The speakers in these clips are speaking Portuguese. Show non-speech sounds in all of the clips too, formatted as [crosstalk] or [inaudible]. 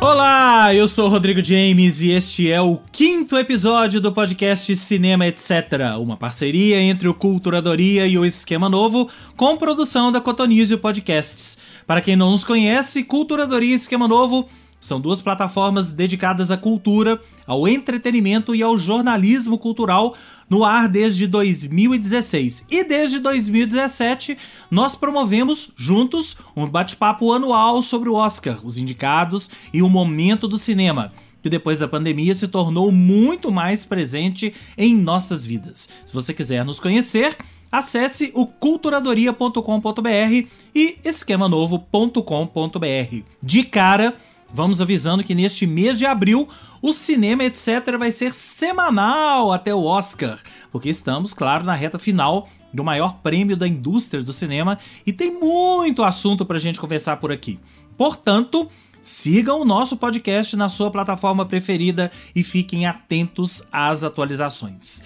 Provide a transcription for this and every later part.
Olá, eu sou Rodrigo James e este é o quinto episódio do podcast Cinema Etc., uma parceria entre o Culturadoria e o Esquema Novo, com produção da Cotonizio Podcasts. Para quem não nos conhece, Culturadoria e Esquema Novo são duas plataformas dedicadas à cultura, ao entretenimento e ao jornalismo cultural no ar desde 2016. E desde 2017, nós promovemos juntos um bate-papo anual sobre o Oscar, os indicados e o momento do cinema que depois da pandemia se tornou muito mais presente em nossas vidas. Se você quiser nos conhecer, acesse o culturadoria.com.br e esquemanovo.com.br. De cara, Vamos avisando que neste mês de abril o cinema etc vai ser semanal até o Oscar, porque estamos, claro, na reta final do maior prêmio da indústria do cinema e tem muito assunto pra gente conversar por aqui. Portanto, sigam o nosso podcast na sua plataforma preferida e fiquem atentos às atualizações.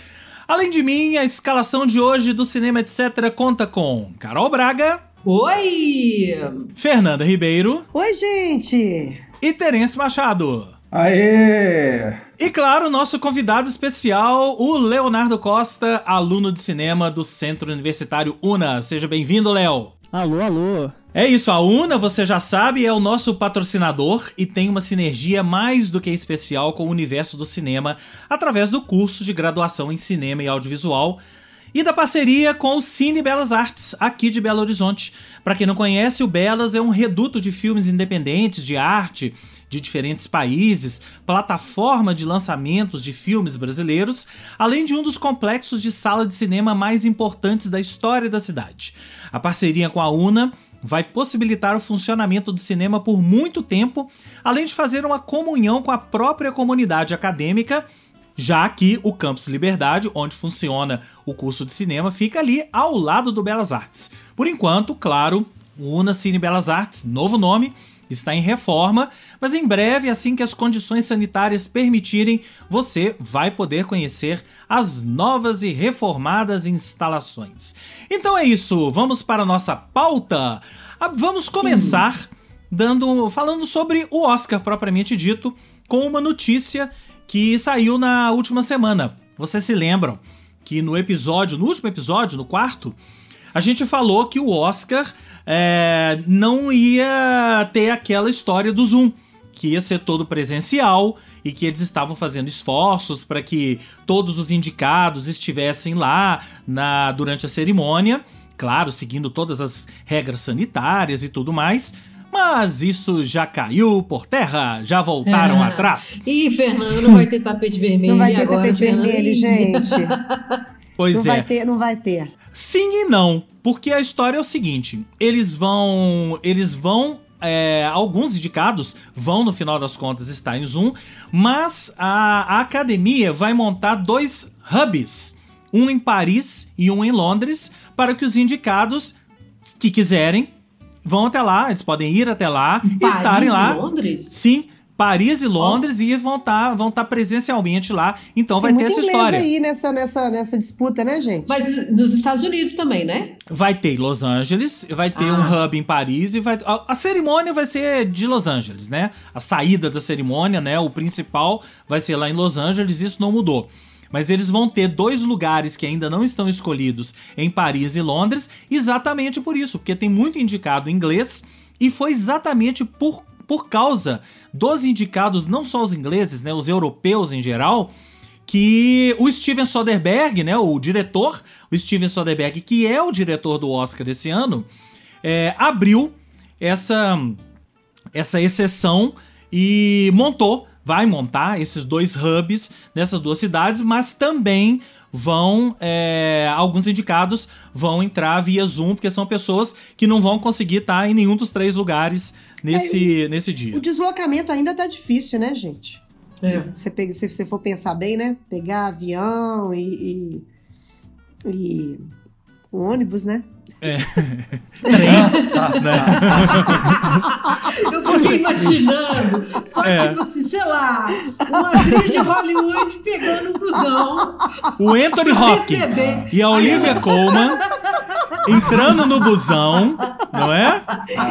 Além de mim, a escalação de hoje do Cinema Etc conta com Carol Braga. Oi! Fernanda Ribeiro. Oi, gente! E Terence Machado. Aê! E claro, nosso convidado especial, o Leonardo Costa, aluno de cinema do Centro Universitário UNA. Seja bem-vindo, Léo. Alô, alô. É isso, a UNA, você já sabe, é o nosso patrocinador e tem uma sinergia mais do que especial com o universo do cinema através do curso de graduação em cinema e audiovisual e da parceria com o Cine Belas Artes, aqui de Belo Horizonte. Para quem não conhece, o Belas é um reduto de filmes independentes, de arte, de diferentes países, plataforma de lançamentos de filmes brasileiros, além de um dos complexos de sala de cinema mais importantes da história da cidade. A parceria com a UNA vai possibilitar o funcionamento do cinema por muito tempo, além de fazer uma comunhão com a própria comunidade acadêmica já que o Campus Liberdade, onde funciona o curso de cinema, fica ali ao lado do Belas Artes. Por enquanto, claro, o Una Cine Belas Artes, novo nome, está em reforma, mas em breve, assim que as condições sanitárias permitirem, você vai poder conhecer as novas e reformadas instalações. Então é isso, vamos para a nossa pauta. Ah, vamos começar Sim. dando falando sobre o Oscar propriamente dito, com uma notícia que saiu na última semana. Vocês se lembram que no episódio, no último episódio, no quarto, a gente falou que o Oscar é, não ia ter aquela história do Zoom, que ia ser todo presencial e que eles estavam fazendo esforços para que todos os indicados estivessem lá na durante a cerimônia, claro, seguindo todas as regras sanitárias e tudo mais. Mas isso já caiu por terra, já voltaram é. atrás. Ih, Fernando, não vai ter tapete vermelho. Não vai ter agora, tapete Fernando. vermelho, gente. [laughs] Pois não é. Vai ter, não vai ter. Sim e não, porque a história é o seguinte: eles vão, eles vão é, alguns indicados vão, no final das contas, estar em Zoom, mas a, a, academia vai montar dois hubs, um em Paris e um em Londres, para que os indicados que quiserem vão até lá, eles podem ir até lá Paris e estarem lá. E Londres? Sim. Paris e Londres oh. e vão estar tá, vão tá presencialmente lá. Então Tem vai ter essa história. aí nessa, nessa, nessa disputa, né, gente? Mas nos Estados Unidos também, né? Vai ter em Los Angeles, vai ter ah. um hub em Paris e vai. A, a, cerimônia vai ser de Los Angeles, né? A saída da cerimônia, né? O principal vai ser lá em Los Angeles, isso não mudou mas eles vão ter dois lugares que ainda não estão escolhidos em Paris e Londres, exatamente por isso, porque tem muito indicado inglês e foi exatamente por, por causa dos indicados, não só os ingleses, né, os europeus em geral, que o Steven Soderbergh, né, o diretor, o Steven Soderbergh, que é o diretor do Oscar desse ano, é, abriu essa, essa exceção e montou vai montar esses dois hubs nessas duas cidades, mas também vão é, alguns indicados vão entrar via Zoom porque são pessoas que não vão conseguir estar em nenhum dos três lugares nesse, é, nesse dia. O deslocamento ainda tá difícil, né, gente? É. Você pega, se você for pensar bem, né? Pegar avião e, e, e o ônibus, né? É. [laughs] Trem. Tá, né? [laughs] Eu fiquei imaginando. Só é. tipo assim, sei lá, uma atriz de Hollywood pegando um busão. O Anthony Hopkins e a Olivia Colman entrando no busão, Não é?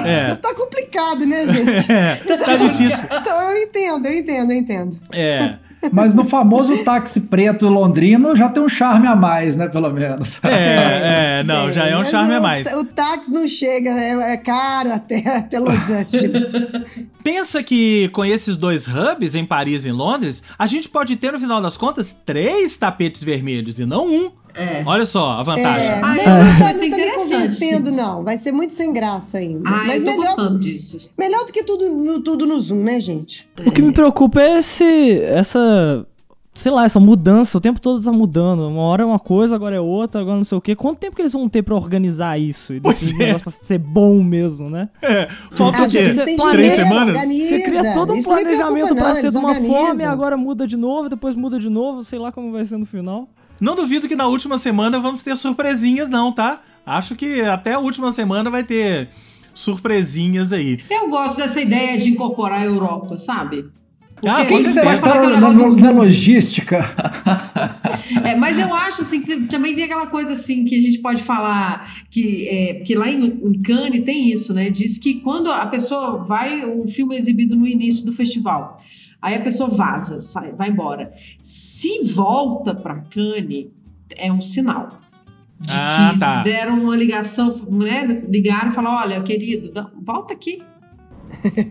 É. [laughs] Tá complicado, né, gente? É, tá difícil. Então eu entendo, eu entendo, eu entendo. É. Mas no famoso táxi preto londrino já tem um charme a mais, né? Pelo menos. É, [laughs] é, não, já é um charme o- a mais. O táxi não chega, é, é caro até, até Los Angeles. [laughs] Pensa que com esses dois hubs, em Paris e em Londres, a gente pode ter, no final das contas, três tapetes vermelhos e não um. É. Olha só a vantagem. É, Ah, mas eu não tá, vai ser não me interessante, convencendo, não. Vai ser muito sem graça ainda. Ah, mas eu tô melhor, gostando disso. melhor do que tudo no, tudo no Zoom, né, gente? O que me preocupa é esse, essa, sei lá, essa mudança. O tempo todo tá mudando. Uma hora é uma coisa, agora é outra, agora não sei o quê. Quanto tempo que eles vão ter pra organizar isso? E Pois definir é. o negócio pra ser bom mesmo, né? É, falta Ah, o quê? Três semanas? organiza. Você cria todo um Isso planejamento preocupa, pra não, ser de uma organizam. forma e agora muda de novo, depois muda de novo, sei lá como vai ser no final. Não duvido que na última semana vamos ter surpresinhas, não, tá? Acho que até a última semana vai ter surpresinhas aí. Eu gosto dessa ideia de incorporar a Europa, sabe? Ah, Porque Quem será pode que falar que é na, negócio do- na logística? É, mas eu acho assim que também tem aquela coisa assim que a gente pode falar que é, que lá em, em Cannes tem isso, né? Diz que quando a pessoa vai o filme é exibido no início do festival, aí a pessoa vaza, sai, vai embora. Se volta para Cannes é um sinal de Ah, que tá. deram uma ligação, né? Ligaram e falaram, olha, querido, volta aqui.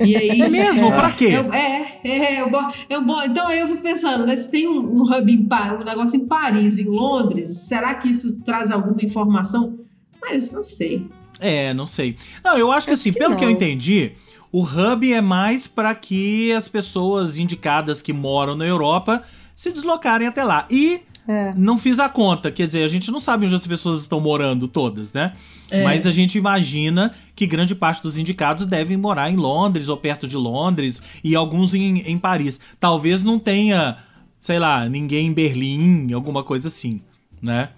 E aí, É [laughs] mesmo? Pra quê? eu- é, é, eu, bo- eu, bo- então aí eu fico pensando, né? Se tem um, um hub em um negócio em Paris, em Londres, será que isso traz alguma informação? Mas não sei. É, não sei. Não, eu acho que Acho assim, que pelo que eu não. entendi, o hub é mais pra que as pessoas indicadas que moram na Europa se deslocarem até lá. E É. não fiz a conta, quer dizer, a gente não sabe onde as pessoas estão morando todas, né? É. Mas a gente imagina que grande parte dos indicados devem morar em Londres ou perto de Londres e alguns em, em Paris. Talvez não tenha, sei lá, ninguém em Berlim, alguma coisa assim, né?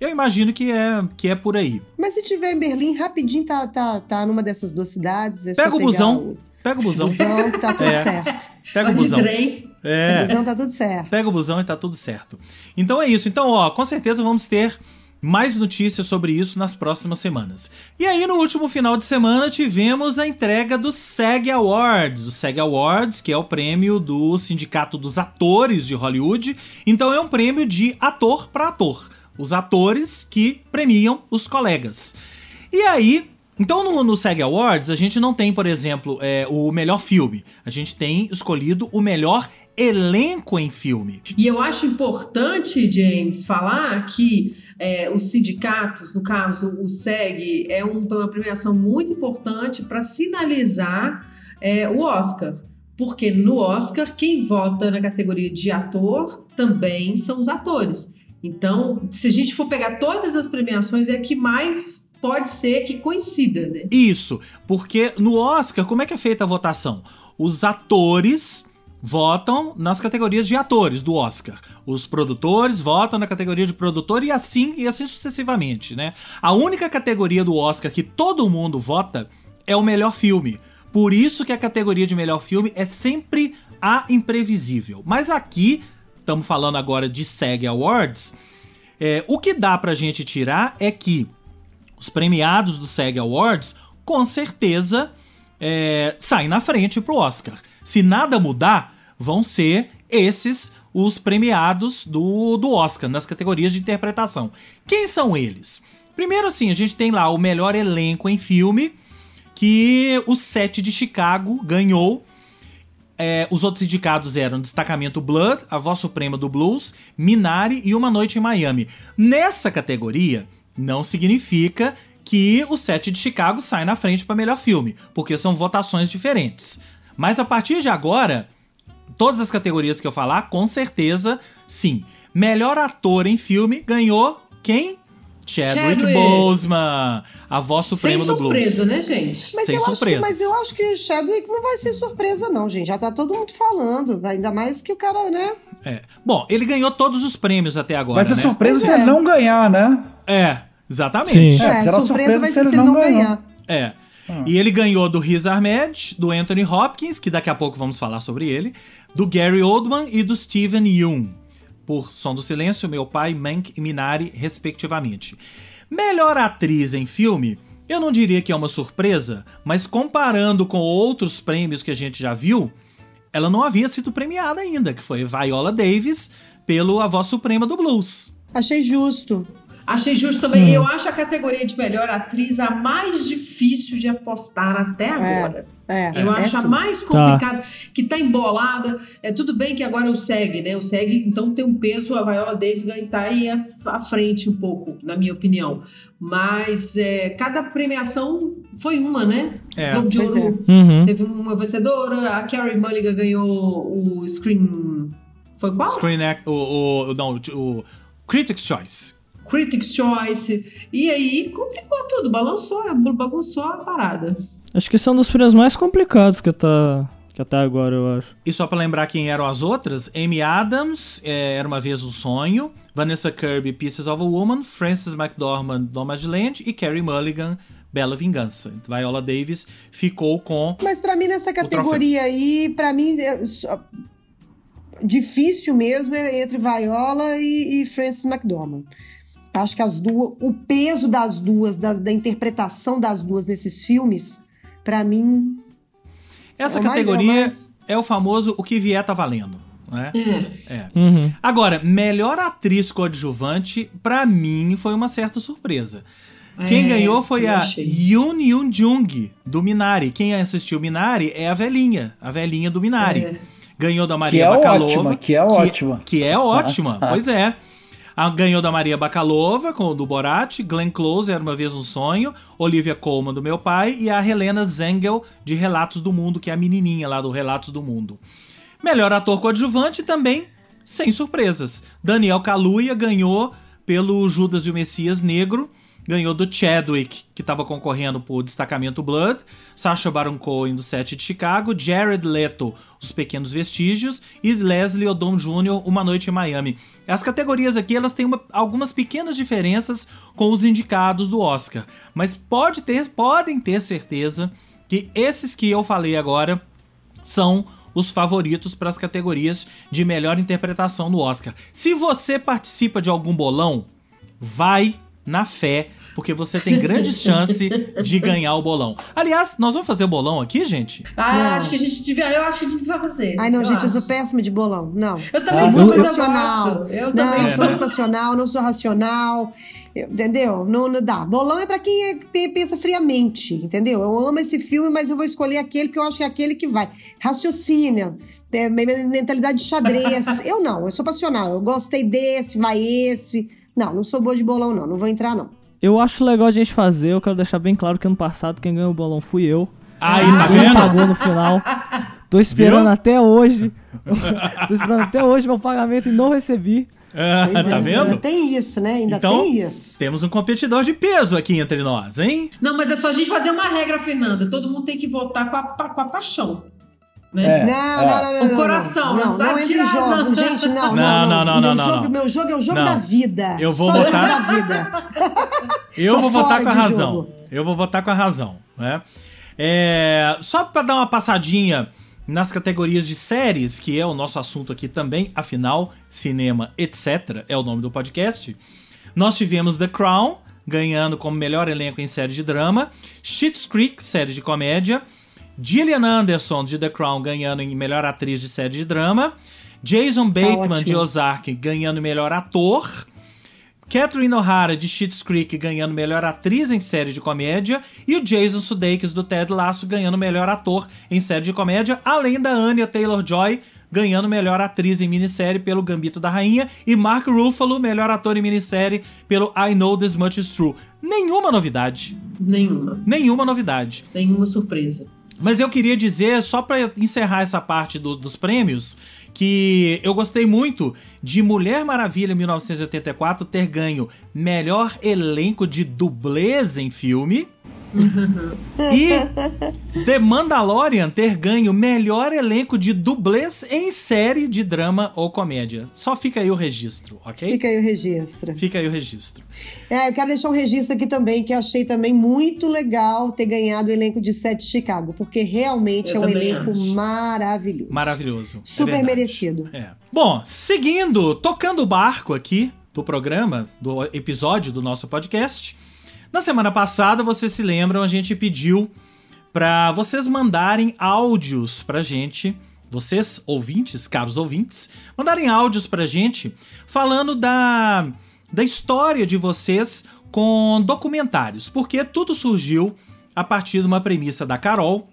Eu imagino que é, que é por aí. Mas se tiver em Berlim, rapidinho tá, tá, tá numa dessas duas cidades. É só Pega o busão. Pega o O busão. busão que tá tudo [laughs] É. certo. Pega o busão. trem. O É. busão tá tudo certo. Pega o busão e tá tudo certo. Então é isso. Então, ó, com certeza vamos ter mais notícias sobre isso nas próximas semanas. E aí, no último final de semana, tivemos a entrega do SAG Awards. O SAG Awards, que é o prêmio do Sindicato dos Atores de Hollywood. Então, é um prêmio de ator para ator. Os atores que premiam os colegas. E aí, então no, no SAG Awards, a gente não tem, por exemplo, é, o melhor filme. A gente tem escolhido o melhor elenco em filme. E eu acho importante, James, falar que é, os sindicatos, no caso o SEG, é um- uma premiação muito importante para sinalizar é, o Oscar. Porque no Oscar, quem vota na categoria de ator também são os atores. Então, se a gente for pegar todas as premiações, é que mais pode ser que coincida, né? Isso, porque no Oscar, como é que é feita a votação? Os atores votam nas categorias de atores do Oscar. Os produtores votam na categoria de produtor e assim e assim sucessivamente, né? A única categoria do Oscar que todo mundo vota é o melhor filme. Por isso que a categoria de melhor filme é sempre a imprevisível. Mas aqui, estamos falando agora de SAG Awards, é, o que dá pra gente tirar é que os premiados do SAG Awards, com certeza, é, saem na frente pro Oscar. Se nada mudar, vão ser esses os premiados do, do Oscar, nas categorias de interpretação. Quem são eles? Primeiro, assim, a gente tem lá o melhor elenco em filme, que o Sete de Chicago ganhou. É, os outros indicados eram Destacamento Blood, A Voz Suprema do Blues, Minari e Uma Noite em Miami. Nessa categoria, não significa que o Sete de Chicago sai na frente para melhor filme, porque são votações diferentes. Mas a partir de agora, todas as categorias que eu falar, com certeza, sim. Melhor ator em filme ganhou quem? Chadwick, Chadwick. Boseman, a voz suprema Sem do blues. surpresa, né, gente? Mas Sem eu, acho que, surpresas. mas eu acho que Chadwick não vai ser surpresa, não, gente. Já tá todo mundo falando. Ainda mais que o cara, né? É. Bom, ele ganhou todos os prêmios até agora, Vai ser né? surpresa Pois se é. ele não ganhar, né? É, exatamente. Sim. É, será surpresa vai se ser ele se ele não ganhou. ganhar. É. E ele ganhou do Riz Ahmed, do Anthony Hopkins, que daqui a pouco vamos falar sobre ele, do Gary Oldman e do Steven Yeun, por Som do Silêncio, Meu Pai, Mank e Minari, respectivamente. Melhor atriz em filme, Eu não diria que é uma surpresa, mas comparando com outros prêmios que a gente já viu, ela não havia sido premiada ainda, que foi Viola Davis pelo A Voz Suprema do Blues. Achei justo. Achei justo também. Eu acho a categoria de melhor atriz a mais difícil de apostar até agora. É, Eu é acho a sim. mais complicada, que tá embolada. É tudo bem que agora o SEG, né? O SEG, então, tem um peso, a Viola Davis ganha- tá aí à, frente um pouco, na minha opinião. Mas é, cada premiação foi uma, né? É. Globo de Pois Ouro Uhum. teve uma vencedora, a Carrie Mulligan ganhou o Screen. Foi qual? Screen Act, o, o, não, o Critics' Choice. Critics' Choice. E aí complicou tudo, balançou, bagunçou a parada. Acho que esse é um dos prêmios mais complicados que, tá, que até agora, eu acho. E só pra lembrar quem eram as outras, Amy Adams, é, Era Uma Vez um Sonho, Vanessa Kirby, Pieces of a Woman, Frances McDormand, Nomadland e Carrie Mulligan, Bela Vingança. Viola Davis ficou com... Mas pra mim, nessa categoria aí, pra mim, é só- difícil mesmo é entre Viola e, e Frances McDormand. Acho que as duas, o peso das duas, da, da interpretação das duas nesses filmes, pra mim. Essa é mais- categoria é o mais- é o famoso o que vier tá valendo, né? É. É. Uhum. Agora, melhor atriz coadjuvante, pra mim, foi uma certa surpresa. Quem É, ganhou foi a. Yoon Yoon Jung, do Minari. Quem assistiu Minari é a velhinha, a velhinha do Minari. É. Ganhou da Que Maria é Bakalova. ótima, que é ótima. Que é ótima, [laughs] pois é. A- ganhou da Maria Bakalova, com o do Borat, Glenn Close, Era Uma Vez um Sonho, Olivia Colman, do Meu Pai, e a Helena Zengel, de Relatos do Mundo, que é a menininha lá do Relatos do Mundo. Melhor ator coadjuvante também, sem surpresas. Daniel Kaluuya ganhou pelo Judas e o Messias Negro, ganhou do Chadwick, que estava concorrendo por Destacamento Blood, Sacha Baron Cohen do Sete de Chicago, Jared Leto, Os Pequenos Vestígios e Leslie Odom Jr., Uma Noite em Miami. As categorias aqui elas têm uma- algumas pequenas diferenças com os indicados do Oscar, mas pode ter, podem ter certeza que esses que eu falei agora são os favoritos para as categorias de melhor interpretação no Oscar. Se você participa de algum bolão, vai na fé, porque você tem grande [laughs] chance de ganhar o bolão. Aliás, nós vamos fazer bolão aqui, gente? Ah, Não. acho que a gente devia. Eu acho que a gente vai fazer. Ai, não, gente, eu acho. sou péssima de bolão. Não. Eu também Eu sou, eu passional. Eu não, também eu sou. sou muito passional, não sou racional. eu- Entendeu? Não, não dá. Bolão é pra quem é- pe- pensa friamente, entendeu? Eu amo esse filme, mas eu vou escolher aquele porque eu acho que é aquele que vai. Raciocínio, é, me- me- mentalidade de xadrez. [laughs] eu não, eu sou passional. Eu gostei desse, vai esse. Não, não sou boa de bolão, não. Não vou entrar, não. Eu acho legal a gente fazer, eu quero deixar bem claro que ano passado quem ganhou o bolão fui eu. Aí, tá Quem vendo? pagou no final. Tô esperando Viu? até hoje. [laughs] Tô esperando até hoje meu pagamento e não recebi. Ah, Pois tá é, vendo? Ainda tem isso, né? Ainda Então, tem isso. Temos um competidor de peso aqui entre nós, hein? Não, mas é só a gente fazer uma regra, Fernanda. Todo mundo tem que votar com a, com a paixão. Né? É, Não, é. não, não, não. O não, coração, não, não não, entre jogos, gente, não, Não, não, não, não, meu não, jogo, não. Meu jogo é o jogo Não. da vida. Eu vou Só o votar- jogo da vida. [laughs] Eu vou votar com a razão. jogo. Eu vou votar com a razão, né? É, só pra dar uma passadinha nas categorias de séries, que é o nosso assunto aqui também, afinal, cinema, etc, é o nome do podcast. Nós tivemos The Crown ganhando como melhor elenco em série de drama, Schitt's Creek, série de comédia, Gillian Anderson de The Crown ganhando em melhor atriz de série de drama, Jason Bateman de ótimo. Ozark ganhando melhor ator, Catherine O'Hara de Schitt's Creek ganhando melhor atriz em série de comédia e o Jason Sudeikis do Ted Lasso ganhando melhor ator em série de comédia, além da Anya Taylor-Joy ganhando melhor atriz em minissérie pelo Gambito da Rainha e Mark Ruffalo melhor ator em minissérie pelo I Know This Much Is True. Nenhuma novidade, Nenhuma. nenhuma novidade. Nenhuma surpresa. Mas eu queria dizer, só pra encerrar essa parte do- dos prêmios, que eu gostei muito de Mulher Maravilha 1984 ter ganho melhor elenco de dublês em filme. E The Mandalorian ter ganho melhor elenco de dublês em série de drama ou comédia. Só fica aí o registro, ok? Fica aí o registro. Fica aí o registro. É, eu quero deixar um registro aqui também, que eu achei também muito legal ter ganhado o elenco de Sete de Chicago, porque realmente Eu é um elenco acho. maravilhoso. Maravilhoso. é Super verdade. merecido. É. Bom, seguindo, tocando o barco aqui do programa, do episódio do nosso podcast, Na semana passada, vocês se lembram, a gente pediu para vocês mandarem áudios pra gente, vocês ouvintes, caros ouvintes, mandarem áudios pra gente falando da da história de vocês com documentários, porque tudo surgiu a partir de uma premissa da Carol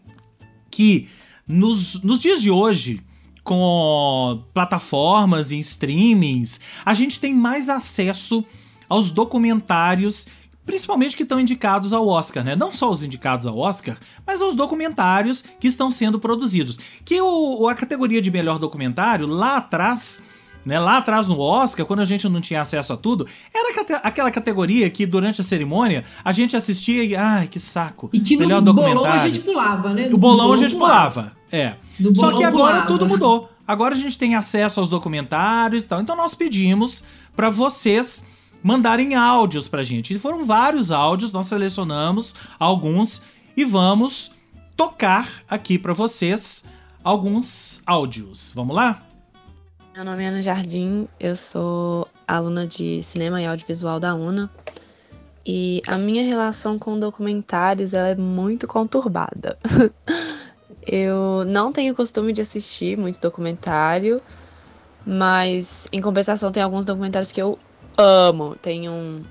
que nos, nos dias de hoje com plataformas e streamings, a gente tem mais acesso aos documentários principalmente que estão indicados ao Oscar, né? Não só os indicados ao Oscar, mas aos documentários que estão sendo produzidos. Que o, a categoria de melhor documentário, lá atrás, né, lá atrás no Oscar, quando a gente não tinha acesso a tudo, era aquela categoria que durante a cerimônia a gente assistia e. Ai, que saco. E que melhor no documentário. bolão a gente pulava, né? O bolão a gente pulava. É. No Só bolão que agora pulava. tudo mudou. Agora a gente tem acesso aos documentários e tal. Então nós pedimos para vocês mandarem áudios pra gente. E foram vários áudios, nós selecionamos alguns e vamos tocar aqui para vocês alguns áudios. Vamos lá? Meu nome é Ana Jardim, eu sou aluna de cinema e audiovisual da UNA. E a minha relação com documentários ela é muito conturbada. [laughs] eu não tenho costume de assistir muito documentário, mas em compensação tem alguns documentários que eu amo. Tem um,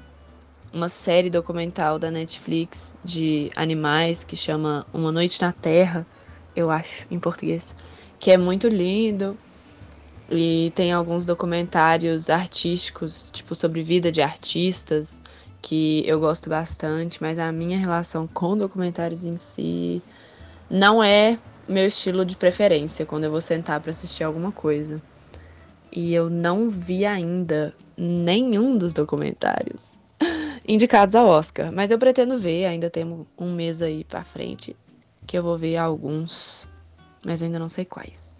uma série documental da Netflix de animais que chama Uma Noite na Terra, eu acho, em português, que é muito lindo. E tem alguns documentários artísticos, tipo sobre vida de artistas, que eu gosto bastante, mas a minha relação com documentários em si não é meu estilo de preferência quando eu vou sentar para assistir alguma coisa. E eu não vi ainda nenhum dos documentários [laughs] indicados ao Oscar, mas eu pretendo ver, ainda temos um mês aí para frente que eu vou ver alguns, mas ainda não sei quais.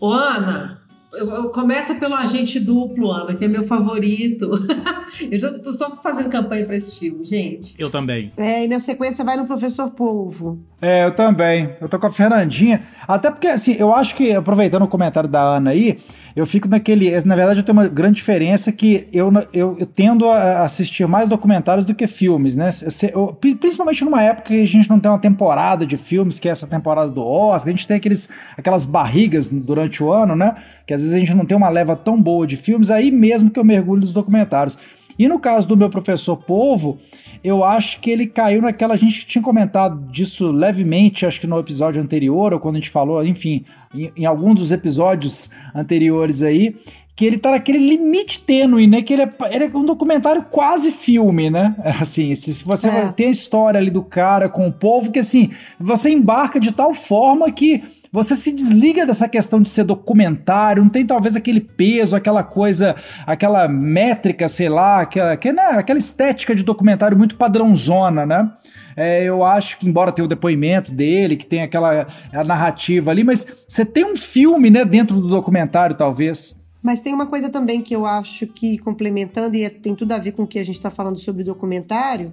Ô, Ana, eu, eu começa pelo Agente Duplo, Ana, que é meu favorito. [laughs] eu já tô só fazendo campanha para esse filme, gente. Eu também. É, e na sequência vai no Professor Polvo. É, eu também. Eu tô com a Fernandinha. Até porque, assim, eu acho que, aproveitando o comentário da Ana aí, eu fico naquele. Na verdade, eu tenho uma grande diferença que eu, eu, eu tendo a assistir mais documentários do que filmes, né? Eu, principalmente numa época que a gente não tem uma temporada de filmes, que é essa temporada do Oscar, a gente tem aqueles, aquelas barrigas durante o ano, né? Que às vezes a gente não tem uma leva tão boa de filmes, aí mesmo que eu mergulho nos documentários. E no caso do meu professor Povo, eu acho que ele caiu naquela. A gente tinha comentado disso levemente, acho que no episódio anterior, ou quando a gente falou, enfim, em, em algum dos episódios anteriores aí, que ele tá naquele limite tênue, né? Que ele é, ele é um documentário quase filme, né? [laughs] Assim, se, você É. tem a história ali do cara com o povo, que assim, você embarca de tal forma que você se desliga dessa questão de ser documentário, não tem talvez aquele peso, aquela coisa, aquela métrica, sei lá, aquela, que, né, aquela estética de documentário muito padrãozona, né? É, eu acho que, embora tenha o depoimento dele, que tem aquela narrativa ali, mas você tem um filme, né, dentro do documentário, talvez. Mas tem uma coisa também que eu acho que, complementando, e é- tem tudo a ver com o que a gente está falando sobre documentário,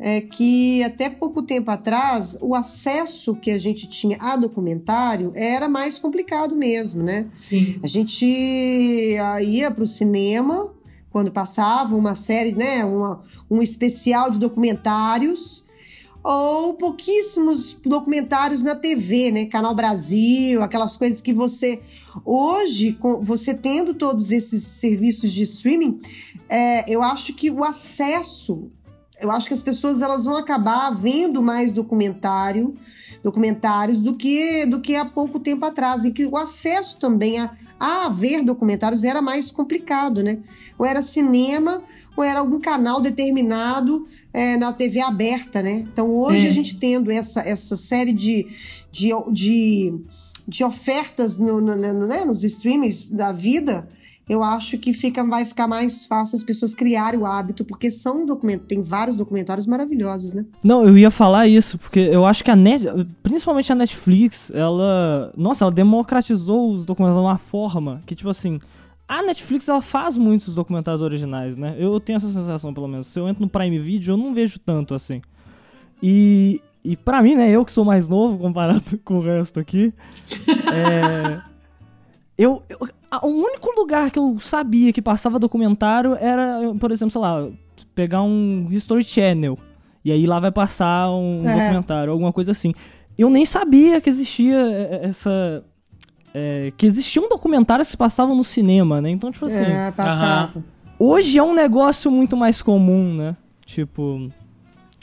é que até pouco tempo atrás, o acesso que a gente tinha a documentário era mais complicado mesmo, né? Sim. A gente ah, ia para o cinema quando passava uma série, né, uma, um especial de documentários ou pouquíssimos documentários na TV, né, Canal Brasil, aquelas coisas que você hoje, com você tendo todos esses serviços de streaming, é, eu acho que o acesso, eu acho que as pessoas elas vão acabar vendo mais documentário, documentários do que do que há pouco tempo atrás, em que o acesso também a, a ver documentários era mais complicado, né? Ou era cinema, ou era algum canal determinado é, na TV aberta, né? Então hoje É. a gente tendo essa, essa série de, de, de, de ofertas no, no- no- né, nos streamings da vida, eu acho que fica, vai ficar mais fácil as pessoas criarem o hábito, porque são documentos, tem vários documentários maravilhosos, né? Não, eu ia falar isso, porque eu acho que a Net, principalmente a Netflix, ela, nossa, ela democratizou os documentários de uma forma que tipo assim, a Netflix ela faz muitos documentários originais, né? Eu tenho essa sensação pelo menos. Se eu entro no Prime Video, eu não vejo tanto assim. E e para mim, né, eu que sou mais novo comparado [laughs] com o resto aqui, é eu, eu o único lugar que eu sabia que passava documentário era, por exemplo, sei lá, pegar um History Channel E aí lá vai passar um É. documentário, alguma coisa assim. Eu nem sabia que existia é, essa. é, que existiam documentários que se passavam no cinema, né? Então, tipo assim. é, passava. Hoje é um negócio muito mais comum, né? Tipo.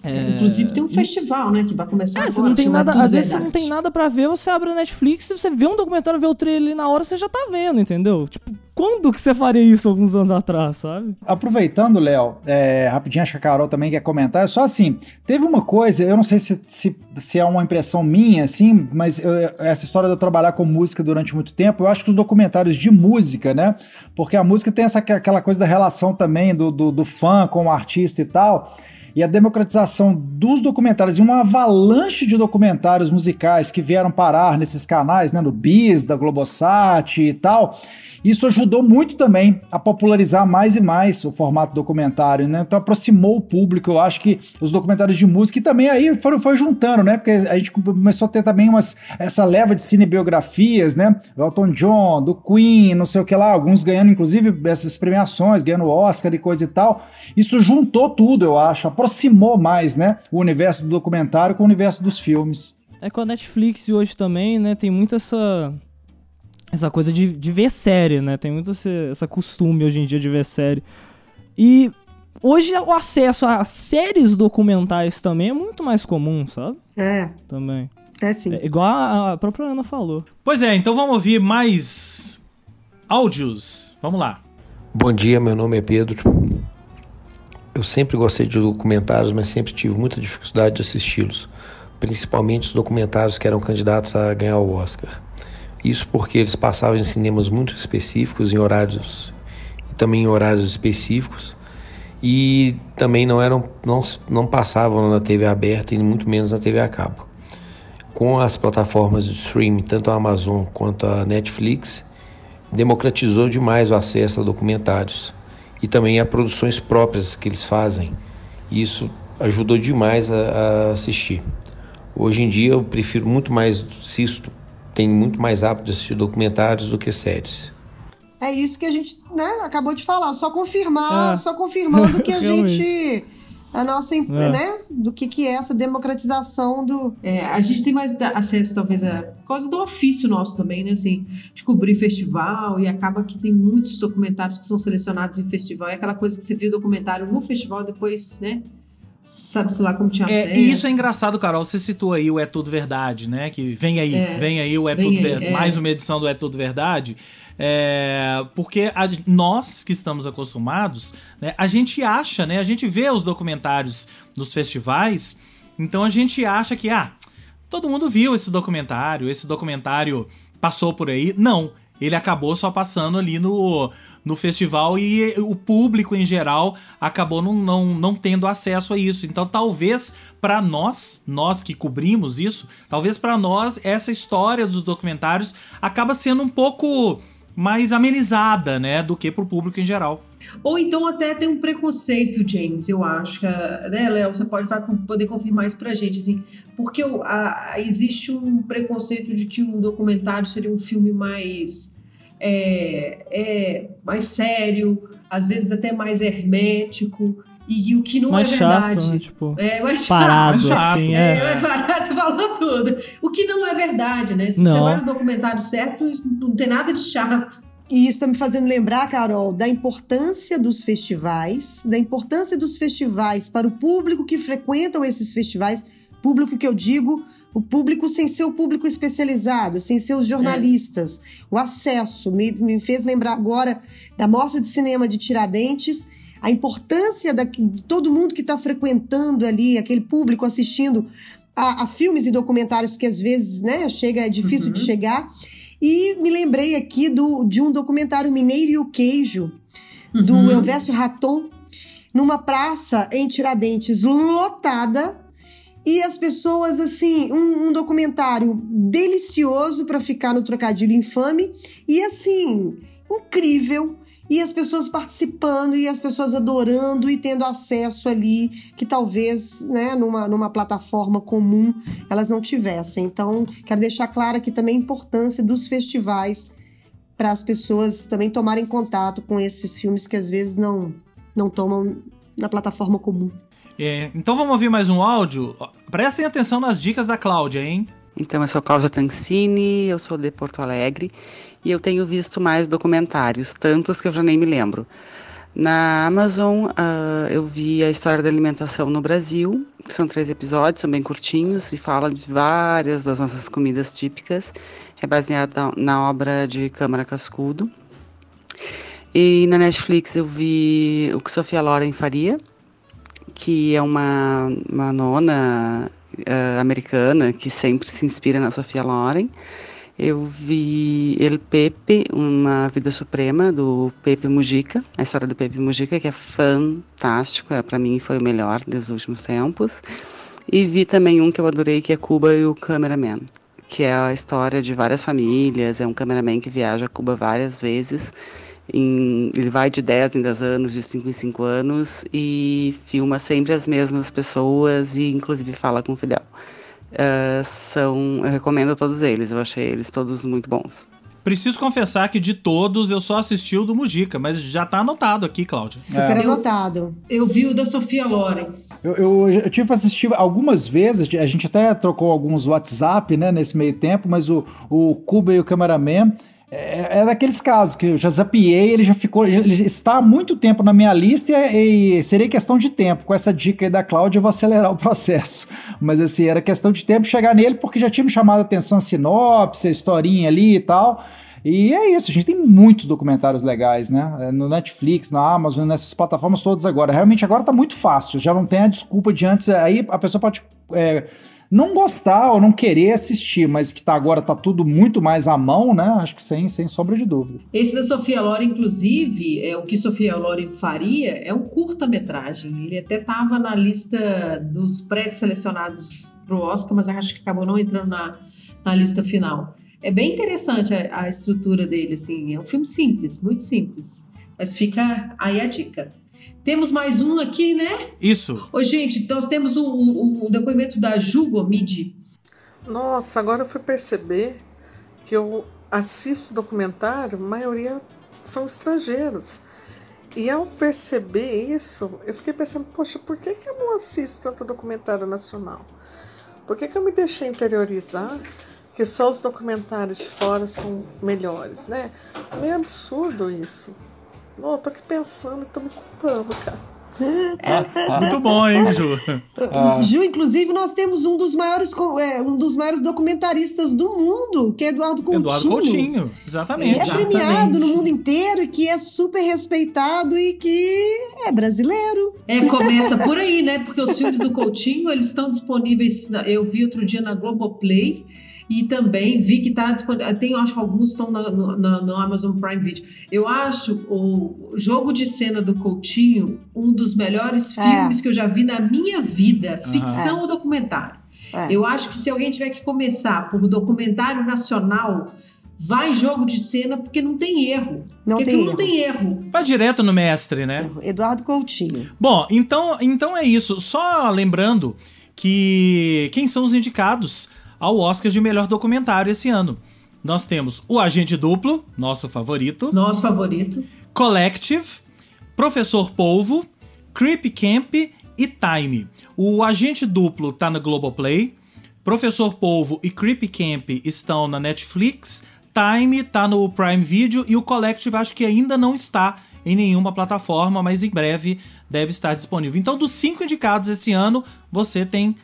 É, Inclusive tem um festival, né? Que vai começar É, agora. não tem nada. Às vezes você não tem nada pra ver, você abre a Netflix, você vê um documentário, vê o trailer ali na hora, você já tá vendo, entendeu? Tipo, quando que você faria isso alguns anos atrás, sabe? Aproveitando, Léo, é, rapidinho, acho que a Carol também quer comentar. É só assim: teve uma coisa, eu não sei se, se, se é uma impressão minha, assim, mas eu- essa história de eu trabalhar com música durante muito tempo, eu acho que os documentários de música, né? Porque a música tem essa, aquela coisa da relação também do, do, do fã com o artista e tal. E a democratização dos documentários e uma avalanche de documentários musicais que vieram parar nesses canais, né, no Bis, da Globosat e tal, isso ajudou muito também a popularizar mais e mais o formato documentário, né? Então aproximou o público. Eu acho que os documentários de música e também aí foram, foi juntando, né? Porque a gente começou a ter também umas, essa leva de cinebiografias, né? Elton John, do Queen, não sei o que lá, alguns ganhando inclusive essas premiações, ganhando Oscar e coisa e tal. Isso juntou tudo, eu acho, aproximou mais, né? O universo do documentário com o universo dos filmes. É com a Netflix hoje também, né? Tem muito essa. Essa coisa de, de ver série, né? Tem muito esse, essa costume hoje em dia de ver série. E hoje o acesso a séries documentais também é muito mais comum, sabe? É, Também. é sim. É igual a, a própria Ana falou. Pois é, então vamos ouvir mais áudios. Vamos lá. Bom dia, meu nome é Pedro. Eu sempre gostei de documentários, mas sempre tive muita dificuldade de assisti-los, principalmente os documentários que eram candidatos a ganhar o Oscar. Isso porque eles passavam em cinemas muito específicos, em horários e também em horários específicos, e também não eram não, não passavam na TV aberta e muito menos na TV a cabo. Com as plataformas de streaming, tanto a Amazon quanto a Netflix, democratizou demais o acesso a documentários e também a produções próprias que eles fazem. E Isso ajudou demais a, a assistir. Hoje em dia eu prefiro muito mais, assisto, tenho muito mais hábito de assistir documentários do que séries. É isso que a gente né, acabou de falar, só confirmar, É. só confirmando que a [laughs] gente. A nossa, É. né? Do que, que é essa democratização do. É, a gente tem mais acesso, talvez, a por causa do ofício nosso também, né? Assim, de cobrir festival e acaba que tem muitos documentários que são selecionados em festival. É aquela coisa que você viu o documentário no festival, depois, né? Sabe-se lá como tinha acesso. É, e isso é engraçado, Carol. Você citou aí o É Tudo Verdade, né? Que vem aí, É. vem aí o É Tudo Verdade. é. Mais uma edição do É Tudo Verdade. É, porque a- nós que estamos acostumados, né, a gente acha, né? A gente vê os documentários nos festivais, então a gente acha que, ah, todo mundo viu esse documentário, esse documentário passou por aí. Não. Ele acabou só passando ali no, no festival e o público em geral acabou não, não, não tendo acesso a isso. Então, talvez para nós, nós que cobrimos isso, talvez para nós essa história dos documentários acaba sendo um pouco mais amenizada, né, do que pro público em geral. Ou então até tem um preconceito, James, eu acho. Que, né, Léo, você pode poder confirmar isso pra gente, assim. Porque o- a- existe um preconceito de que um documentário seria um filme mais... é, é, mais sério, às vezes até mais hermético, e, o que não mais é chato, verdade. né? Tipo, É mais parado, [laughs] chato. assim, É, é. mais barato, você [laughs] falou tudo. O que não é verdade, né? Se você Não. vai no documentário certo, isso não tem nada de chato. E isso está me fazendo lembrar, Carol, da importância dos festivais, da importância dos festivais para o público que frequentam esses festivais, público que eu digo, o público sem ser o público especializado, sem ser os jornalistas, o acesso. Me, me fez lembrar agora da Mostra de Cinema de Tiradentes, a importância da, de todo mundo que está frequentando ali, aquele público assistindo a, a filmes e documentários que às vezes né, chega, é difícil de chegar. E me lembrei aqui do, de um documentário Mineiro e o Queijo, do Uhum. Elvésio Raton, numa praça em Tiradentes lotada. E as pessoas, assim, um, um documentário delicioso para ficar no trocadilho infame e, assim, incrível. E as pessoas participando e as pessoas adorando e tendo acesso ali que talvez, né, numa, numa plataforma comum elas não tivessem. Então, quero deixar claro aqui também a importância dos festivais para as pessoas também tomarem contato com esses filmes que às vezes não, não tomam na plataforma comum. É, então vamos ouvir mais um áudio. Prestem atenção nas dicas da Cláudia, hein? Então, eu sou Cláudia Tancini, eu sou de Porto Alegre e eu tenho visto mais documentários, tantos que eu já nem me lembro. Na Amazon, uh, eu vi a história da alimentação no Brasil, que são três episódios, são bem curtinhos e fala de várias das nossas comidas típicas. É baseada na obra de Câmara Cascudo. E na Netflix eu vi o que Sofia Loren faria, que é uma, uma nona uh, americana que sempre se inspira na Sofia Loren. Eu vi El Pepe, Uma Vida Suprema, do Pepe Mujica, a história do Pepe Mujica, que é fantástico, é, para mim foi o melhor dos últimos tempos. E vi também um que eu adorei, que é Cuba e o Cameraman, que é a história de várias famílias, é um cameraman que viaja a Cuba várias vezes, em, ele vai de 10 em 10 anos, de 5 em 5 anos, e filma sempre as mesmas pessoas e inclusive fala com o Fidel. Uh, são, eu recomendo todos eles, eu achei eles todos muito bons. Preciso confessar que de todos eu só assisti o do Mujica, mas já tá anotado aqui, Cláudia. Super É. anotado. Eu vi o da Sofia Loren. Eu, eu, eu tive pra assistir algumas vezes, a gente até trocou alguns WhatsApp, né, nesse meio tempo, mas o, o Cuba e o Cameraman é, é daqueles casos que eu já zapiei, ele já ficou, ele está há muito tempo na minha lista e, e seria questão de tempo. Com essa dica aí da Cláudia, eu vou acelerar [laughs] o processo. Mas assim, era questão de tempo chegar nele, porque já tinha me chamado a atenção a sinopse, a historinha ali e tal. E é isso, a gente tem muitos documentários legais, né? No Netflix, na Amazon, nessas plataformas todas agora. Realmente agora tá muito fácil, já não tem a desculpa de antes. Aí a pessoa pode é, não gostar ou não querer assistir, mas que tá agora tá tudo muito mais à mão, né? Acho que sem, sem sombra de dúvida. Esse da Sofia Loren, inclusive, é o que Sofia Loren faria é um curta-metragem. Ele até estava na lista dos pré-selecionados para o Oscar, mas acho que acabou não entrando na, na lista final. É bem interessante a, a estrutura dele, assim. É um filme simples, muito simples. Mas fica aí a dica. Temos mais um aqui, né? Isso. Ô, gente, nós temos o, o, o depoimento da Ju Gomide. Nossa, agora eu fui perceber que eu assisto documentário, a maioria são estrangeiros. E ao perceber isso, eu fiquei pensando, poxa, por que, que eu não assisto tanto documentário nacional? Por que, que eu me deixei interiorizar que só os documentários de fora são melhores, né? Meio absurdo isso. Não, eu tô aqui pensando e tô me cara. [laughs] Muito bom, hein, Ju? Ju, inclusive, nós temos um dos maiores, é, um dos maiores documentaristas do mundo, que é Eduardo Coutinho. Eduardo Coutinho, exatamente. é premiado no mundo inteiro e que é super respeitado e que é brasileiro. É, começa por aí, né? Porque os filmes do Coutinho, eles estão disponíveis. Eu vi outro dia na Globoplay e também vi que tá disponível. Tem, eu acho que alguns estão na- no, na- no Amazon Prime Video. Eu acho o jogo de cena do Coutinho um dos melhores É. filmes que eu já vi na minha vida, ficção ou documentário. É. Eu acho que se alguém tiver que começar por documentário nacional, vai jogo de cena, porque não tem erro. Não porque tem filme erro. não tem erro. Vai direto no mestre, né? Eduardo Coutinho. Bom, então, então é isso. Só lembrando que quem são os indicados ao Oscar de melhor documentário esse ano? Nós temos o Agente Duplo, nosso favorito, Nosso favorito. Collective, Professor Polvo, Creep Camp e Time. O Agente Duplo tá no Globoplay, Professor Polvo e Creep Camp estão na Netflix, Time tá no Prime Video e o Collective acho que ainda não está em nenhuma plataforma, mas em breve deve estar disponível. Então, dos cinco indicados esse ano, você tem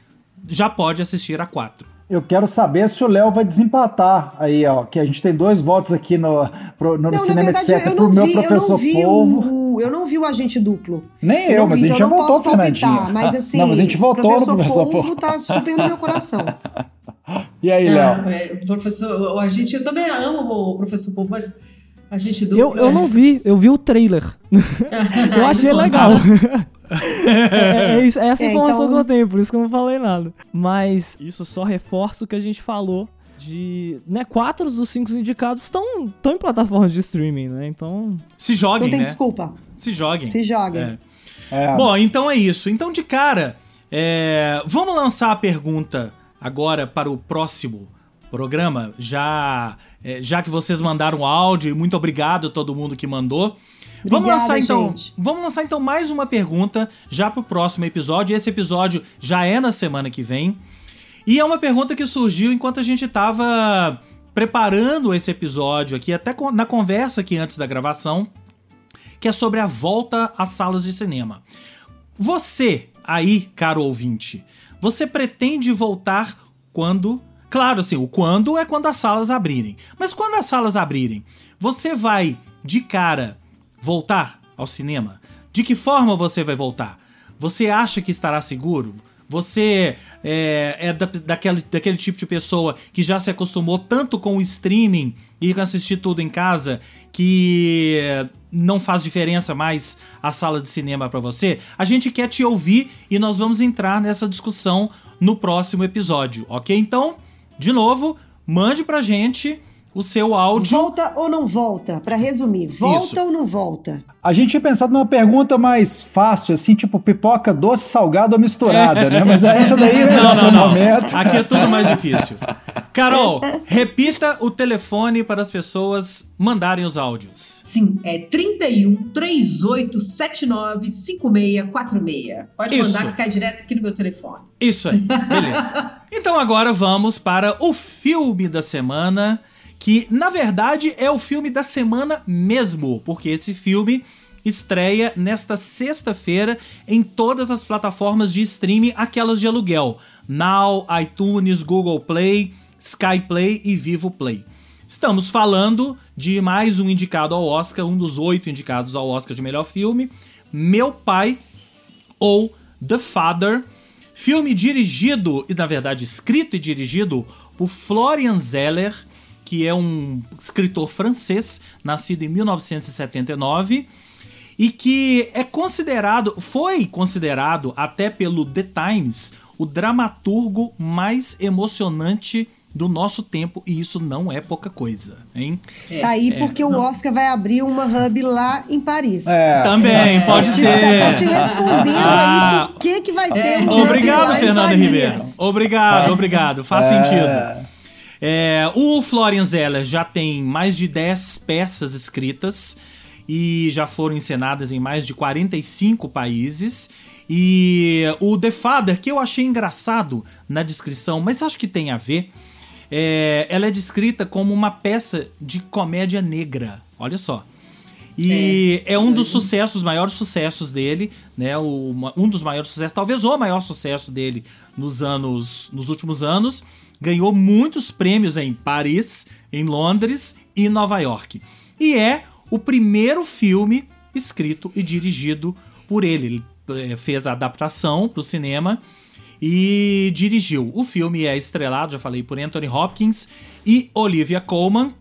já pode assistir a quatro. Eu quero saber se o Léo vai desempatar aí, ó. Que a gente tem dois votos aqui no, pro, no Não, na Cinema verdade, Etc. eu pro não meu vi, eu professor não vi Polvo. o, eu não vi o agente duplo. Nem eu, não mas vi, a gente então já eu votou, Fernandinha. Mas [laughs] assim, Não, mas a gente votou no professor professor Polvo Polvo. tá super no meu coração. [laughs] E aí, Léo? É, o professor, a gente, eu também amo o professor Povo, mas a gente duplo. Eu, eu não vi, eu vi o trailer. [laughs] Eu achei legal. É, é isso- é essa É, informação então- que eu tenho, por isso que eu não falei nada. Mas isso só reforça o que a gente falou de. Né, quatro dos cinco indicados estão em plataformas de streaming, né? Então. Se joguem, Não tem né? desculpa. Se joguem. Se joguem. É. É, Bom, então é isso. Então, de cara, é, vamos lançar a pergunta agora para o próximo programa, já, é, já que vocês mandaram o áudio, e muito obrigado a todo mundo que mandou. vamos Obrigada, lançar então, gente. vamos lançar então mais uma pergunta já pro próximo episódio. Esse episódio já é na semana que vem. E é uma pergunta que surgiu enquanto a gente tava preparando esse episódio aqui, até na conversa aqui antes da gravação, que é sobre a volta às salas de cinema. Você, aí, caro ouvinte, você pretende voltar quando. Claro, assim, o quando é quando as salas abrirem. Mas quando as salas abrirem, você vai de cara voltar ao cinema? De que forma você vai voltar? Você acha que estará seguro? Você é, é da- daquele, daquele tipo de pessoa que já se acostumou tanto com o streaming e com assistir tudo em casa que não faz diferença mais a sala de cinema pra você? A gente quer te ouvir e nós vamos entrar nessa discussão no próximo episódio, ok? Então, de novo, mande pra gente o seu áudio. Volta ou não volta? Pra resumir, volta Isso. ou não volta? A gente tinha pensado numa pergunta mais fácil, assim, tipo pipoca doce, salgada ou misturada, né? Mas essa daí é [laughs] Não, não, não. momento. Aqui é tudo mais difícil. [laughs] Carol, repita o telefone para as pessoas mandarem os áudios. Sim, é 31 38 79 5646. Pode Isso. mandar que cai direto aqui no meu telefone. Isso aí, beleza. [laughs] Então agora vamos para o filme da semana, que na verdade é o filme da semana mesmo, porque esse filme estreia nesta sexta-feira em todas as plataformas de streaming, aquelas de aluguel: Now, iTunes, Google Play, Sky Play e Vivo Play. Estamos falando de mais um indicado ao Oscar, um dos oito indicados ao Oscar de melhor filme, Meu Pai, ou The Father, filme dirigido, e na verdade escrito e dirigido por Florian Zeller, que é um escritor francês, nascido em 1979, e que é considerado, foi considerado até pelo The Times, o dramaturgo mais emocionante do nosso tempo, e isso não é pouca coisa, hein? tá aí porque o Oscar vai abrir uma hub lá em Paris. É, Também, pode Te- ser. Tô te respondendo Ah. aí por que, que vai ter um hub Obrigado, lá em Fernanda Paris. Ribeiro. Obrigado, obrigado. Faz É. sentido. É, o Florian Zeller já tem mais de 10 peças escritas e já foram encenadas em mais de 45 países. E o The Father, que eu achei engraçado na descrição, mas acho que tem a ver, é, ela é descrita como uma peça de comédia negra. Olha só. E é, um dos sucessos, os maiores sucessos dele, né? O, um dos maiores sucessos, talvez o maior sucesso dele nos anos, nos últimos anos. Ganhou muitos prêmios em Paris, em Londres e Nova York. E é o primeiro filme escrito e dirigido por ele. Ele eh, fez a adaptação para o cinema e dirigiu. O filme é estrelado, já falei, por Anthony Hopkins e Olivia Colman.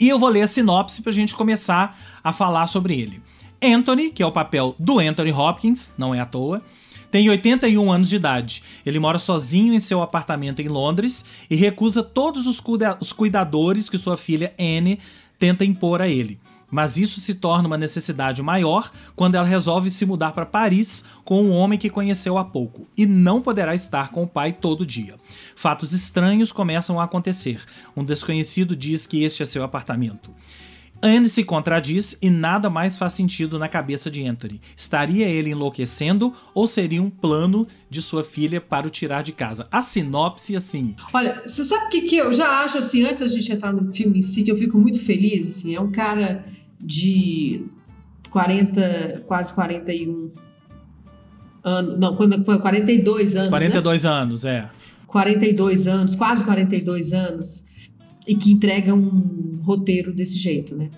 E eu vou ler a sinopse pra gente começar a falar sobre ele. Anthony, que é o papel do Anthony Hopkins, não é à toa, tem 81 anos de idade. Ele mora sozinho em seu apartamento em Londres e recusa todos os, cuida- os cuidadores que sua filha Anne tenta impor a ele. Mas isso se torna uma necessidade maior quando ela resolve se mudar para Paris com um homem que conheceu há pouco e não poderá estar com o pai todo dia. Fatos estranhos começam a acontecer. Um desconhecido diz que este é seu apartamento. Anne se contradiz e nada mais faz sentido na cabeça de Anthony. Estaria ele enlouquecendo ou seria um plano de sua filha para o tirar de casa? A sinopse, assim. Olha, você sabe o que, que eu já acho, assim, antes da gente entrar no filme em si, que eu fico muito feliz, assim, é um cara de 40, quase 41 anos, não, quando, quando- 42 anos, né? 42 anos, é. 42 anos, quase 42 anos, e que entrega um roteiro desse jeito, né?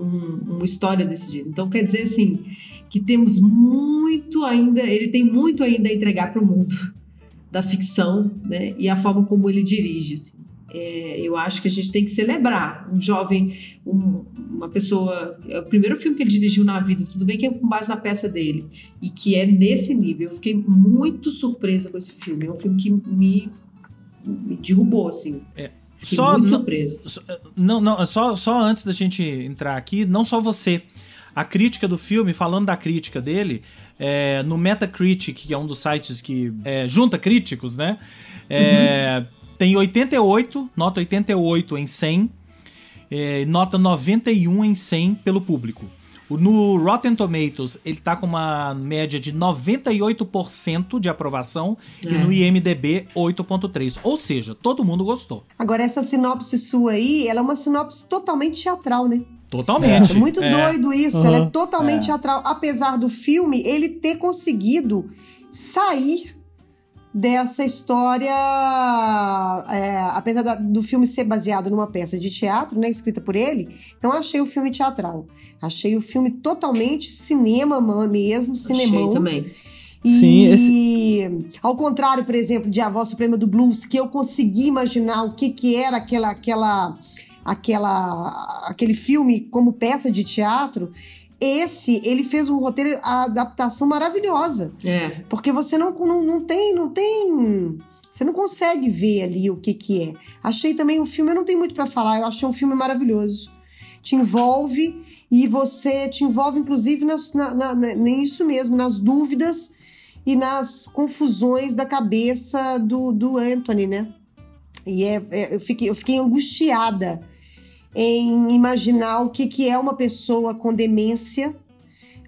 Um- uma história desse jeito. Então, quer dizer, assim, que temos muito ainda, ele tem muito ainda a entregar para o mundo [laughs] da ficção, né? E a forma como ele dirige, assim. É, eu acho que a gente tem que celebrar um jovem, um- uma pessoa. É o primeiro filme que ele dirigiu na vida, tudo bem que é com base na peça dele, e que é nesse nível. Eu fiquei muito surpresa com esse filme. É um filme que me, me derrubou, assim. Fiquei Só muito não- surpresa. Só- Não, não, só, só antes da gente entrar aqui, não só você. A crítica do filme, falando da crítica dele, é, no Metacritic, que é um dos sites que é, junta críticos, né? É, tem 88, nota 88 em 100, é, nota 91 em 100 pelo público. No Rotten Tomatoes, ele tá com uma média de 98% de aprovação e É. no IMDB 8.3. Ou seja, todo mundo gostou. Agora, essa sinopse sua aí, ela é uma sinopse totalmente teatral, né? Totalmente. É muito É. doido isso, Uhum. ela é totalmente É. teatral. Apesar do filme, ele ter conseguido sair dessa história. é, apesar da- do filme ser baseado numa peça de teatro, né, escrita por ele, não achei o filme teatral. Achei o filme totalmente cinema mesmo, Achei cinemão. também. E Sim, ao contrário, por exemplo, de A Voz Suprema do Blues, que eu consegui imaginar o que, que era aquela, aquela, aquela, aquele filme como peça de teatro, esse ele fez um roteiro, a adaptação maravilhosa. É. Porque você não, não, não tem, não tem. Você não consegue ver ali o que que é. Achei também o filme, eu não tenho muito pra falar, eu achei um filme maravilhoso. Te envolve e você te envolve, inclusive, nas, na, na, na- nisso mesmo, nas dúvidas e nas confusões da cabeça do, do Anthony, né? E é, é- eu, fiquei, eu fiquei angustiada em imaginar o que, que é uma pessoa com demência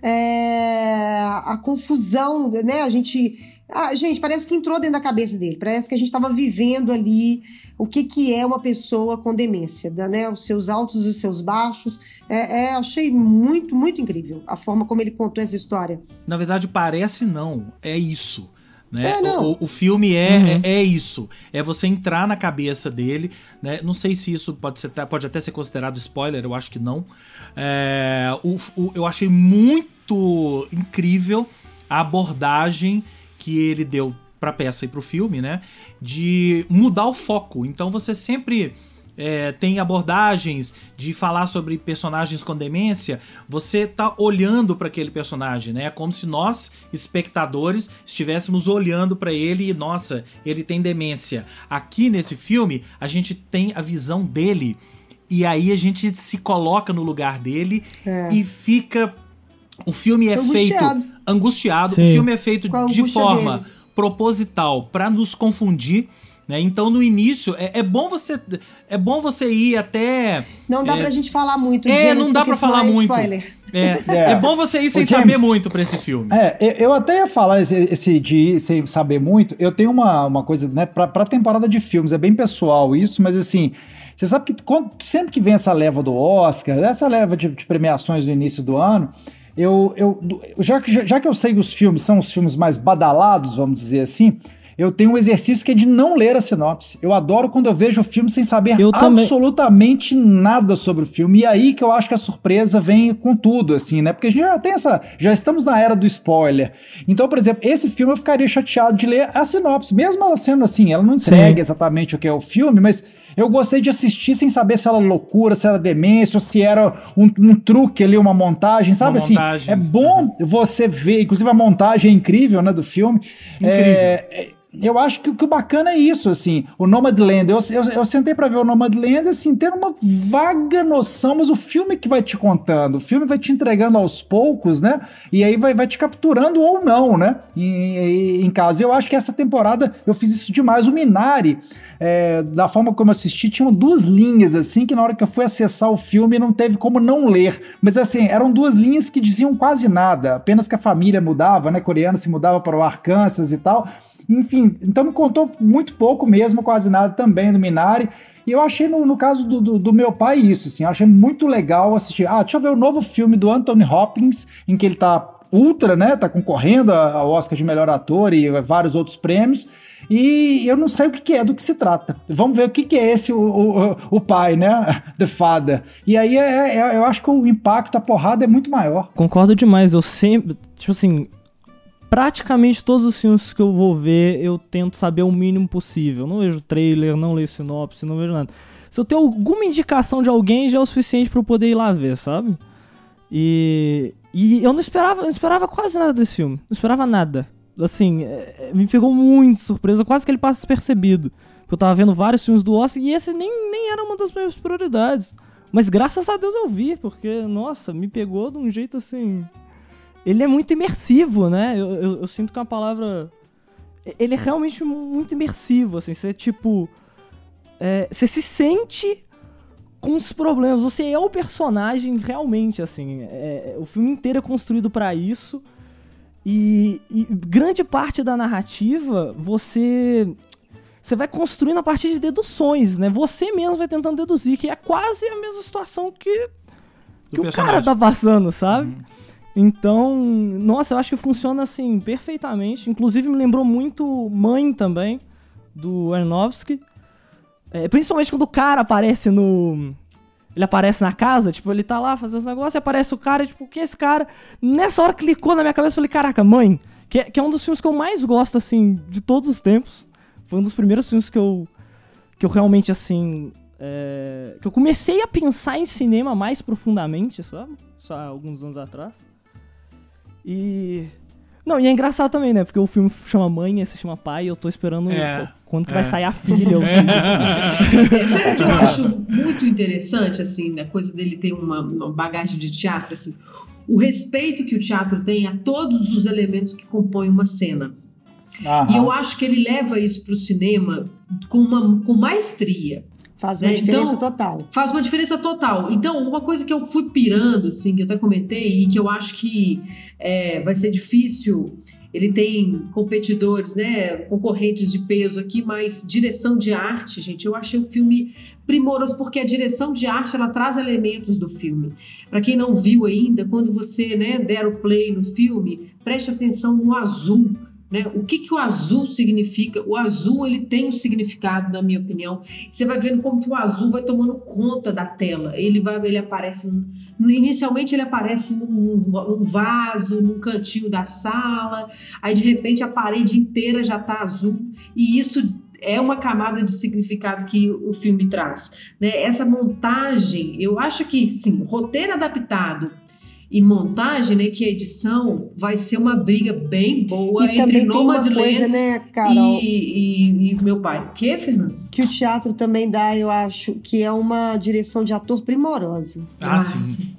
é, a confusão, né? A gente. Ah, gente, parece que entrou dentro da cabeça dele. Parece que a gente estava vivendo ali o que, que é uma pessoa com demência, né? Os seus altos e os seus baixos. É, é, achei muito, muito incrível a forma como ele contou essa história. Na verdade, parece não. É isso. Né? É, não. O, o filme é, Uhum. é, é isso. É você entrar na cabeça dele. Né? Não sei se isso pode, ser, pode até ser considerado spoiler, eu acho que não. É, o- o- eu achei muito incrível a abordagem que ele deu pra peça e pro filme, né? De mudar o foco. Então você sempre é, tem abordagens de falar sobre personagens com demência, você tá olhando para aquele personagem, né? É como se nós, espectadores, estivéssemos olhando para ele e, nossa, ele tem demência. Aqui nesse filme, a gente tem a visão dele e aí a gente se coloca no lugar dele e fica. O filme é Angustiado. feito angustiado. Sim. O filme é feito de forma dele. proposital para nos confundir. Né? Então no início é, é bom você é bom você ir até Não dá É, pra gente falar muito, é, James, não dá pra falar é muito. spoiler. é, [laughs] É. é bom você ir sem James, saber muito pra esse filme. É, eu- até ia falar esse, esse de ir sem saber muito. Eu tenho uma, uma coisa, né, pra, pra temporada de filmes, é bem pessoal isso, mas assim, você sabe que quando- sempre que vem essa leva do Oscar, essa leva de, de premiações no início do ano, eu, eu do- já, que, já que eu sei que os filmes são os filmes mais badalados, vamos dizer assim, eu tenho um exercício que é de não ler a sinopse. Eu adoro quando eu vejo o filme sem saber Eu também. absolutamente nada sobre o filme. E aí que eu acho que a surpresa vem com tudo, assim, né? Porque a gente já tem essa. Já estamos na era do spoiler. Então, por exemplo, esse filme eu ficaria chateado de ler a sinopse, mesmo ela sendo assim, ela não entrega Sim. exatamente o que é o filme, mas. Eu gostei de assistir sem saber se era loucura, se era demência, ou se era um, um truque ali, uma montagem, sabe Uma assim? montagem. É bom você ver, inclusive a montagem é incrível, né, do filme. Incrível. É, é, eu acho que o que o bacana é isso, assim, o Nomadland. Eu, eu, eu sentei pra ver o Nomadland, assim, tendo uma vaga noção, mas o filme que vai te contando, o filme vai te entregando aos poucos, né? E aí vai, vai te capturando ou não, né? Em, em, em caso. Eu acho que essa temporada eu fiz isso demais. O Minari, é, da forma como eu assisti, tinham duas linhas, assim, que na hora que eu fui acessar o filme não teve como não ler. Mas, assim, eram duas linhas que diziam quase nada, apenas que a família mudava, né? Coreana se mudava para o Arkansas e tal. Enfim, então me contou muito pouco mesmo, quase nada também do Minari. E eu achei, no, no caso do, do, do meu pai, isso, assim, eu achei muito legal assistir. Ah, deixa eu ver o novo filme do Anthony Hopkins, em que ele tá ultra, né? Tá concorrendo ao Oscar de melhor ator e vários outros prêmios. E eu não sei o que, que é, do que se trata. Vamos ver o que, que é esse, o, o, o pai, né? [laughs] The Father. E aí é- é- eu acho que o impacto, a porrada é muito maior. Concordo demais. Eu sempre. Tipo assim. Praticamente todos os filmes que eu vou ver, eu tento saber o mínimo possível. Não vejo trailer, não leio sinopse, não vejo nada. Se eu tenho alguma indicação de alguém, já é o suficiente pra eu poder ir lá ver, sabe? E. E eu não esperava, não esperava quase nada desse filme. Não esperava nada. Assim, é, é, me pegou muito de surpresa, quase que ele passa despercebido. Porque eu tava vendo vários filmes do Oscar e esse nem, nem era uma das minhas prioridades. Mas graças a Deus eu vi, porque, nossa, me pegou de um jeito assim. Ele é muito imersivo, né? Eu, eu, eu sinto que é uma palavra. Ele é realmente muito imersivo, assim. Você, tipo. é, você se sente com os problemas. Você é o personagem realmente, assim. É, o filme inteiro é construído para isso. E, e, grande parte da narrativa você você vai construindo a partir de deduções, né? Você mesmo vai tentando deduzir que é quase a mesma situação que, que o cara tá passando, sabe? Uhum. Então, nossa, eu acho que funciona assim perfeitamente. Inclusive me lembrou muito Mãe também do Aronofsky. É, principalmente quando o cara aparece no ele aparece na casa, tipo, ele tá lá fazendo os negócios e aparece o cara, tipo, quem é esse cara? Nessa hora clicou na minha cabeça e falei, caraca, mãe, que é, que é um dos filmes que eu mais gosto, assim, de todos os tempos. Foi um dos primeiros filmes que eu, que eu realmente, assim, é, que eu comecei a pensar em cinema mais profundamente, sabe? Só há alguns anos atrás. E não, e é engraçado também, né? Porque o filme chama Mãe, esse chama Pai, e eu tô esperando é, quando que é. vai sair a filha. [laughs] É. Sabe o que eu acho muito interessante, assim, da coisa dele ter uma, uma bagagem de teatro, assim? O respeito que o teatro tem a todos os elementos que compõem uma cena. Aham. E eu acho que ele leva isso para o cinema com, uma, com maestria. Faz uma né? diferença então, total. Faz uma diferença total. Então, uma coisa que eu fui pirando, assim, que eu até comentei, e que eu acho que é, vai ser difícil. Ele tem competidores, né, concorrentes de peso aqui, mas direção de arte, gente, eu achei o filme primoroso porque a direção de arte ela traz elementos do filme. Para quem não viu ainda, quando você, né, der o play no filme, preste atenção no azul né? O que, que o azul significa? O azul ele tem um significado, na minha opinião. Você vai vendo como que o azul vai tomando conta da tela. Ele vai, ele aparece inicialmente ele aparece num, num vaso, num cantinho da sala. Aí de repente a parede inteira já está azul e isso é uma camada de significado que o filme traz. Né? Essa montagem, eu acho que sim, roteiro adaptado e montagem, né, que a edição vai ser uma briga bem boa e entre Nomadland né, e, e, e, meu pai. O que, Fernando? Que o teatro também dá, eu acho, que é uma direção de ator primorosa. Ah, ah sim.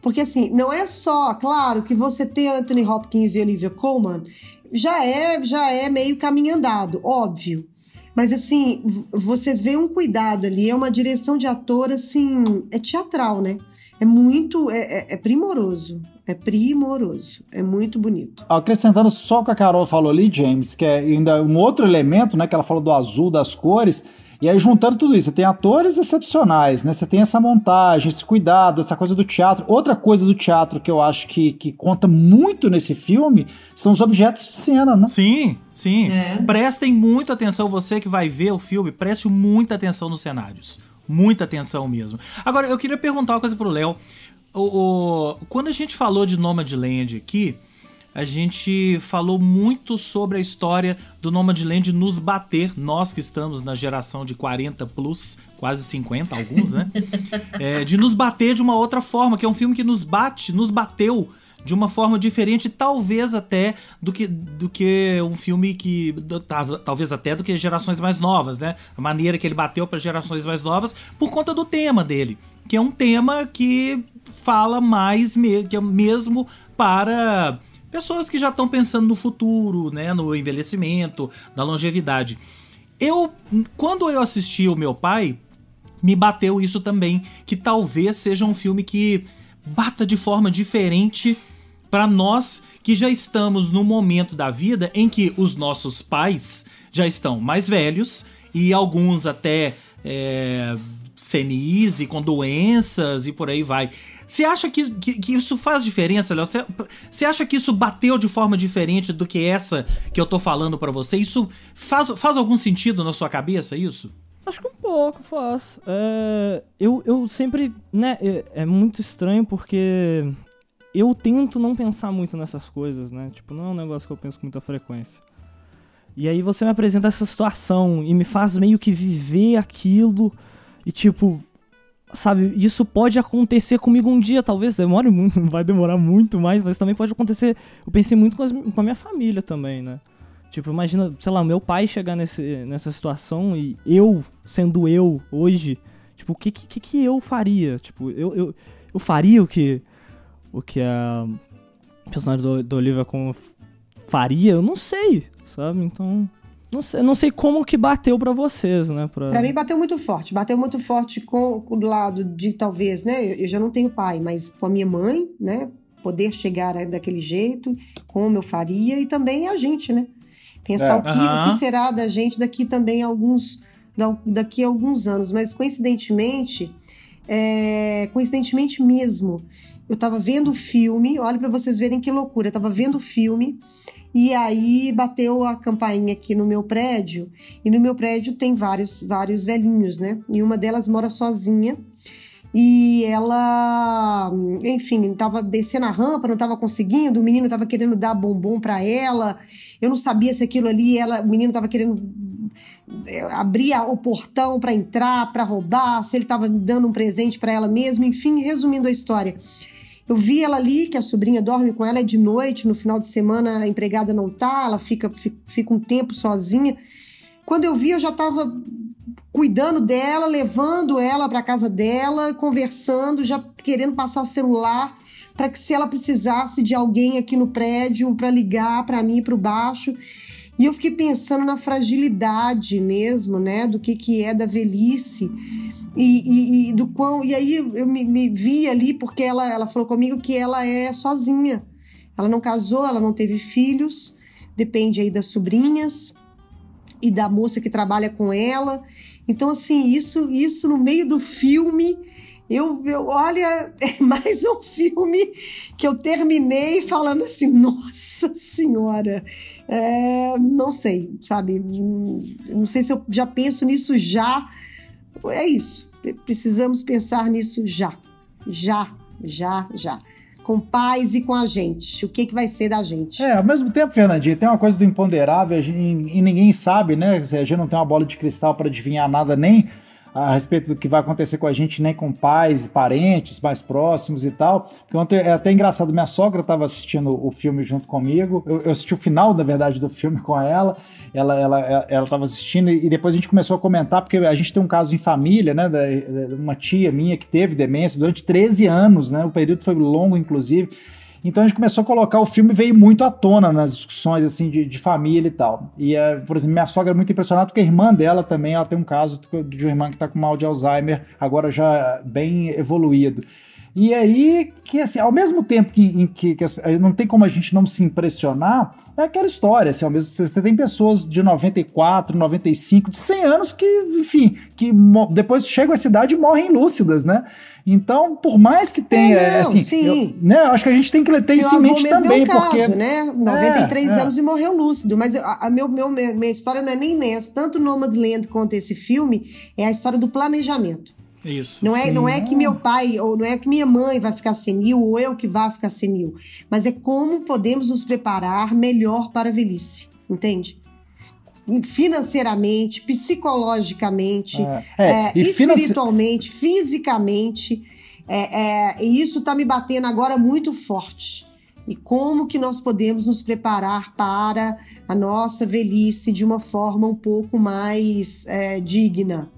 Porque assim, não é só, claro, que você ter Anthony Hopkins e Olivia Colman já é, já é meio caminho andado, óbvio. Mas assim, você vê um cuidado ali, é uma direção de ator assim, é teatral, né? É muito, é, é, é primoroso. É primoroso, é muito bonito. Acrescentando só o que a Carol falou ali, James, que é ainda um outro elemento, né, que ela falou do azul, das cores, e aí juntando tudo isso, você tem atores excepcionais, né, você tem essa montagem, esse cuidado, essa coisa do teatro. Outra coisa do teatro que eu acho que, que conta muito nesse filme são os objetos de cena, né? Sim, sim. É. Prestem muita atenção, você que vai ver o filme, preste muita atenção nos cenários Muita atenção mesmo. Agora, eu queria perguntar uma coisa pro Léo. O, o, quando a gente falou de Nomadland aqui, a gente falou muito sobre a história do Nomadland nos bater, nós que estamos na geração de 40 plus, quase 50 alguns, né? [laughs] É, de nos bater de uma outra forma, que é um filme que nos bate, nos bateu de uma forma diferente, talvez até do que, do que um filme que. Talvez até do que gerações mais novas, né? A maneira que ele bateu para gerações mais novas por conta do tema dele. Que é um tema que fala mais que é mesmo para pessoas que já estão pensando no futuro, né? No envelhecimento, da longevidade. Eu, quando eu assisti o meu pai, me bateu isso também, que talvez seja um filme que bata de forma diferente para nós que já estamos no momento da vida em que os nossos pais já estão mais velhos e alguns até é, e com doenças e por aí vai. Você acha que, que, que, isso faz diferença, Léo? Você acha que isso bateu de forma diferente do que essa que eu tô falando para você? Isso faz, faz algum sentido na sua cabeça, isso? Acho que um pouco faz. É, eu, eu sempre. Né, é, é muito estranho porque eu tento não pensar muito nessas coisas, né? Tipo, não é um negócio que eu penso com muita frequência. E aí você me apresenta essa situação e me faz meio que viver aquilo e tipo, sabe, isso pode acontecer comigo um dia, talvez demore muito, [laughs] vai demorar muito mais, mas também pode acontecer. Eu pensei muito com, as, com a minha família também, né? Tipo, imagina, sei lá, meu pai chegar nesse, nessa situação e eu, sendo eu hoje, tipo, o que, que, que eu faria? Tipo, eu, eu, eu faria o que o que a personagem do, do Olivia com faria, eu não sei, sabe? Então, Não sei, não sei como que bateu para vocês, né? Pra... pra... mim bateu muito forte. Bateu muito forte com, com o lado de talvez, né? Eu, eu, já não tenho pai, mas com a minha mãe, né? Poder chegar daquele jeito, como eu faria, e também a gente, né? Pensar é. o, que, uhum. o que será da gente daqui também a alguns, daqui a alguns anos. Mas coincidentemente, é, coincidentemente mesmo, eu tava vendo o filme, olha para vocês verem que loucura, eu tava vendo o filme e aí bateu a campainha aqui no meu prédio, e no meu prédio tem vários, vários velhinhos, né? E uma delas mora sozinha. E ela, enfim, tava descendo a rampa, não tava conseguindo, o menino tava querendo dar bombom para ela. Eu não sabia se aquilo ali, ela, o menino tava querendo eh, abrir o portão para entrar, para roubar, se ele tava dando um presente para ela mesmo, enfim, resumindo a história. Eu vi ela ali, que a sobrinha dorme com ela, é de noite, no final de semana a empregada não tá, ela fica, fica, um tempo sozinha. Quando eu vi, eu já estava cuidando dela, levando ela para casa dela, conversando, já querendo passar celular para que se ela precisasse de alguém aqui no prédio para ligar para mim para o baixo. E eu fiquei pensando na fragilidade mesmo, né, do que que é da velhice e, e, e do quão. E aí eu me, me, vi ali porque ela, ela falou comigo que ela é sozinha. Ela não casou, ela não teve filhos, depende aí das sobrinhas e da moça que trabalha com ela. Então, assim, isso, isso no meio do filme. Eu, eu, olha, [laughs] é mais um filme que eu terminei falando assim, [laughs] nossa senhora, é, não sei, sabe? Não sei se eu já penso nisso já, é isso. Precisamos pensar nisso já. Já, já, já. Com paz e com a gente. O que, que vai ser da gente? É, ao mesmo tempo, Fernandinha, tem uma coisa do imponderável e ninguém sabe, né? A gente não tem uma bola de cristal para adivinhar nada, nem a respeito do que vai acontecer com a gente, nem com pais, parentes mais próximos e tal. Ontem é até engraçado, minha sogra estava assistindo o filme junto comigo. Eu, eu, assisti o final, na verdade, do filme com ela. Ela ela ela estava assistindo e depois a gente começou a comentar porque a gente tem um caso em família, né, da, da uma tia minha que teve demência durante 13 anos, né? O período foi longo, inclusive. Então a gente começou a colocar o filme veio muito à tona nas discussões assim de, de família e tal. E, é, por exemplo, minha sogra é muito impressionada porque a irmã dela também ela tem um caso de uma irmã que está com mal de Alzheimer, agora já bem evoluído. E aí, que assim, ao mesmo tempo que, em que, que as, não tem como a gente não se impressionar, é aquela história, assim, ao mesmo você tem pessoas de 94, 95, de 100 anos que, enfim, que depois chegam à cidade e morrem lúcidas, né? Então, por mais que tenha, é, não, assim, sim. Eu, né, acho que a gente tem que ter isso em mente também, é um caso, porque né? 93 é, anos é. e morreu lúcido, mas a, a meu, meu, minha história não é nem nessa, tanto Nomadland quanto esse filme, é a história do planejamento. Isso. Não é, não é que meu pai ou não é que minha mãe vai ficar senil ou eu que vá ficar senil, mas é como podemos nos preparar melhor para a velhice, entende? financeiramente, psicologicamente, é, é, espiritualmente, finance... fisicamente. É, é, e isso está me batendo agora muito forte. E como que nós podemos nos preparar para a nossa velhice de uma forma um pouco mais é, digna?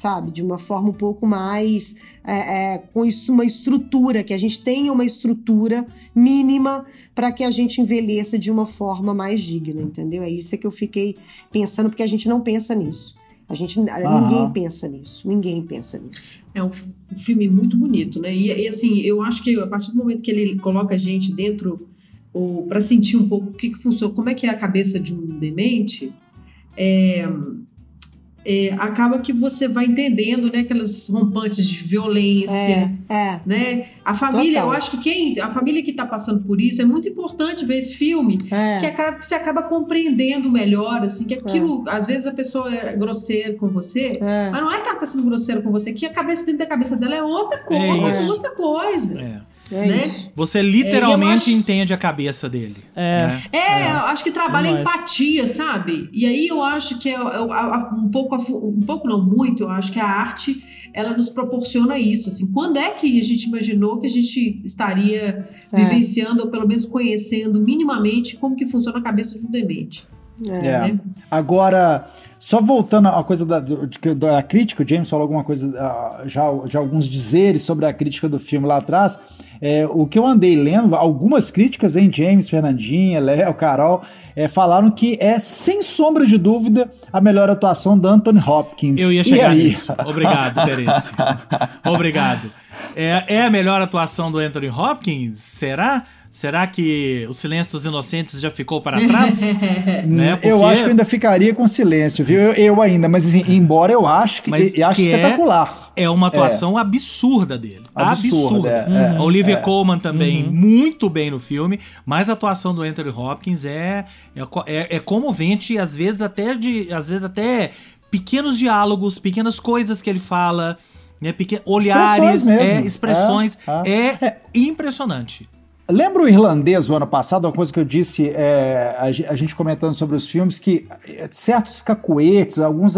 Sabe? De uma forma um pouco mais é, é, com isso, uma estrutura, que a gente tenha uma estrutura mínima para que a gente envelheça de uma forma mais digna, entendeu? É isso que eu fiquei pensando, porque a gente não pensa nisso. A gente, ninguém pensa nisso, ninguém pensa nisso. É um filme muito bonito, né? E, e, assim, eu acho que a partir do momento que ele coloca a gente dentro, para sentir um pouco o que, que funciona, como é que é a cabeça de um demente, é, é, acaba que você vai entendendo, né, aquelas rompantes de violência, é, é. né? A família, Total. eu acho que quem, a família que está passando por isso é muito importante ver esse filme, é. que acaba, você acaba compreendendo melhor, assim, que aquilo, é. às vezes a pessoa é grosseira com você, é. mas não é que ela está sendo grosseira com você, que a cabeça dentro da cabeça dela é outra coisa, outra coisa. É né? Você literalmente é, acho... entende a cabeça dele. É, né? é, é. eu acho que trabalha é empatia, sabe? E aí eu acho que é, é um pouco, um pouco não muito, eu acho que a arte ela nos proporciona isso. Assim, quando é que a gente imaginou que a gente estaria é. vivenciando ou pelo menos conhecendo minimamente como que funciona a cabeça de um demente? É. é. Agora, só voltando à coisa da, da crítica, o James falou alguma coisa, ah, já, já alguns dizeres sobre a crítica do filme lá atrás. É, o que eu andei lendo, algumas críticas em James, Fernandinha, Léo, Carol, é, falaram que é, sem sombra de dúvida, a melhor atuação da Anthony Hopkins. Eu ia chegar nisso. Obrigado, Terence. [laughs] Obrigado. É, é a melhor atuação do Anthony Hopkins? Será? Será que o Silêncio dos Inocentes já ficou para trás? [laughs] né? Porque... Eu acho que ainda ficaria com silêncio, viu? Eu, eu ainda, mas assim, embora eu acho que, mas eu acho que espetacular. É, é uma atuação é. absurda dele. Absurda. absurda. É, hum. Olivia é. Colman também, uhum. muito bem no filme, mas a atuação do Anthony Hopkins é, é, é, é comovente, às vezes até de. Às vezes até pequenos diálogos, pequenas coisas que ele fala. Né, pequen... olhares, expressões, é, expressões é, é impressionante. Lembra o irlandês o ano passado, uma coisa que eu disse, é, a, gente comentando sobre os filmes, que é, certos cacuetes, alguns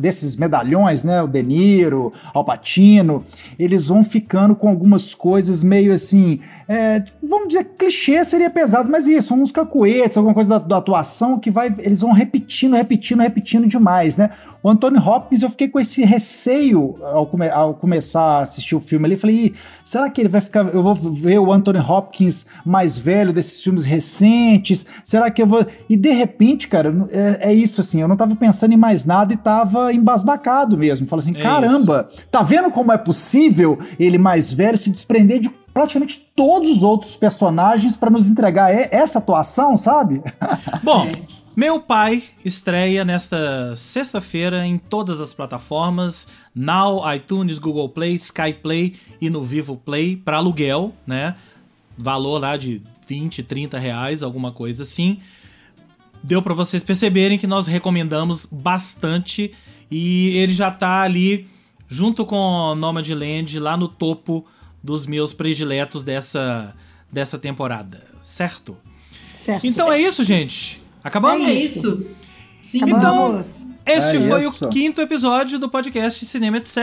desses medalhões, né, o De Niro, Al Pacino, eles vão ficando com algumas coisas meio assim, é, vamos dizer, clichê seria pesado, mas isso, uns cacuetes, alguma coisa da, da, atuação que vai, eles vão repetindo, repetindo, repetindo demais, né? O Anthony Hopkins, eu fiquei com esse receio ao, come, ao começar a assistir o filme ali, falei, será que ele vai ficar, eu vou ver o Anthony Hopkins mais velho desses filmes recentes, será que eu vou... E de repente, cara, é, é isso assim, eu não tava pensando em mais nada e tava embasbacado mesmo, falei assim, é caramba, isso. tá vendo como é possível ele mais velho se desprender de praticamente todos os outros personagens para nos entregar essa atuação, sabe? [laughs] Bom, meu pai estreia nesta sexta-feira em todas as plataformas, Now, iTunes, Google Play, Sky Play e no Vivo Play para aluguel, né? Valor lá de 20, 30 reais, alguma coisa assim. Deu para vocês perceberem que nós recomendamos bastante e ele já tá ali junto com Nomadland lá no topo dos meus prediletos dessa, dessa temporada, certo? Certo. Então é isso, gente. Acabamos? É isso. Sim. Então, este é foi isso. o quinto episódio do podcast Cinema Etc.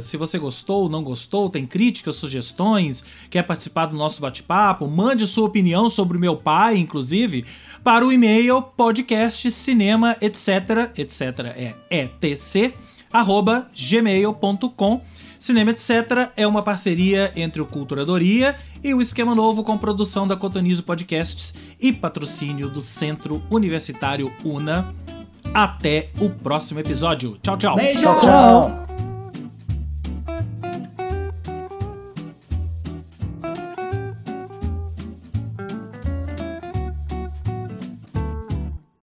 Se você gostou, não gostou, tem críticas, sugestões, quer participar do nosso bate-papo, mande sua opinião sobre o meu pai, inclusive, para o e-mail podcastcinema etc, etc é etc, arroba gmail.com Cinema Etc. é uma parceria entre o Culturadoria e o Esquema Novo com produção da Cotonizo Podcasts e patrocínio do Centro Universitário UNA. Até o próximo episódio. Tchau, tchau. Beijo. Tchau, tchau.